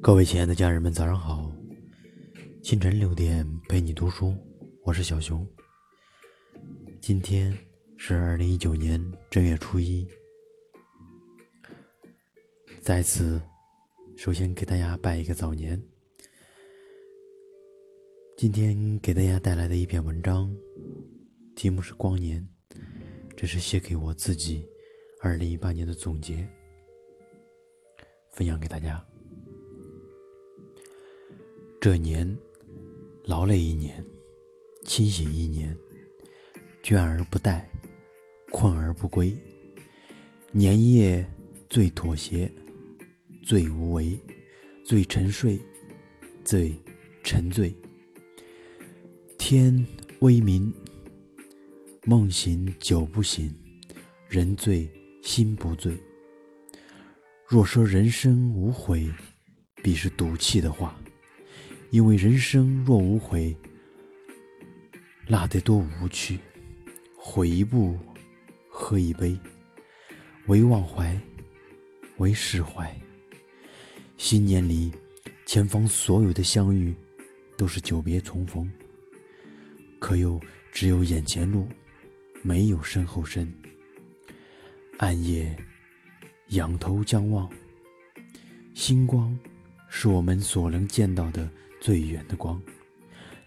各位亲爱的家人们，早上好！清晨六点陪你读书，我是小熊。今天是二零一九年正月初一，在此，首先给大家拜一个早年。今天给大家带来的一篇文章，题目是《光年》，这是写给我自己二零一八年的总结，分享给大家。这年，劳累一年，清醒一年，倦而不怠，困而不归。年夜最妥协，最无为，最沉睡，最沉醉。天微明，梦醒酒不醒，人醉心不醉。若说人生无悔，必是赌气的话。因为人生若无悔，那得多无趣。悔一步，喝一杯，唯忘怀，唯释怀。新年里，前方所有的相遇，都是久别重逢。可又只有眼前路，没有身后身。暗夜，仰头将望，星光，是我们所能见到的。最远的光，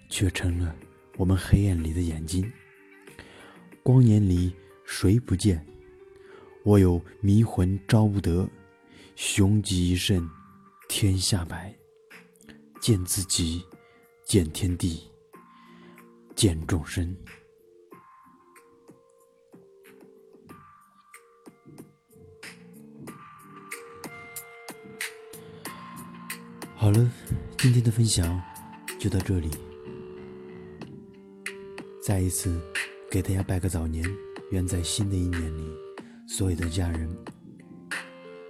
却成了我们黑暗里的眼睛。光年里谁不见？我有迷魂招不得，雄极一瞬，天下白。见自己，见天地，见众生。好了。今天的分享就到这里，再一次给大家拜个早年，愿在新的一年里，所有的家人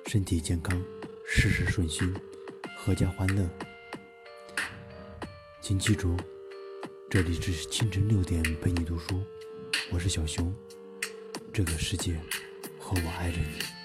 身体健康，事事顺心，阖家欢乐。请记住，这里只是清晨六点陪你读书，我是小熊，这个世界和我爱着你。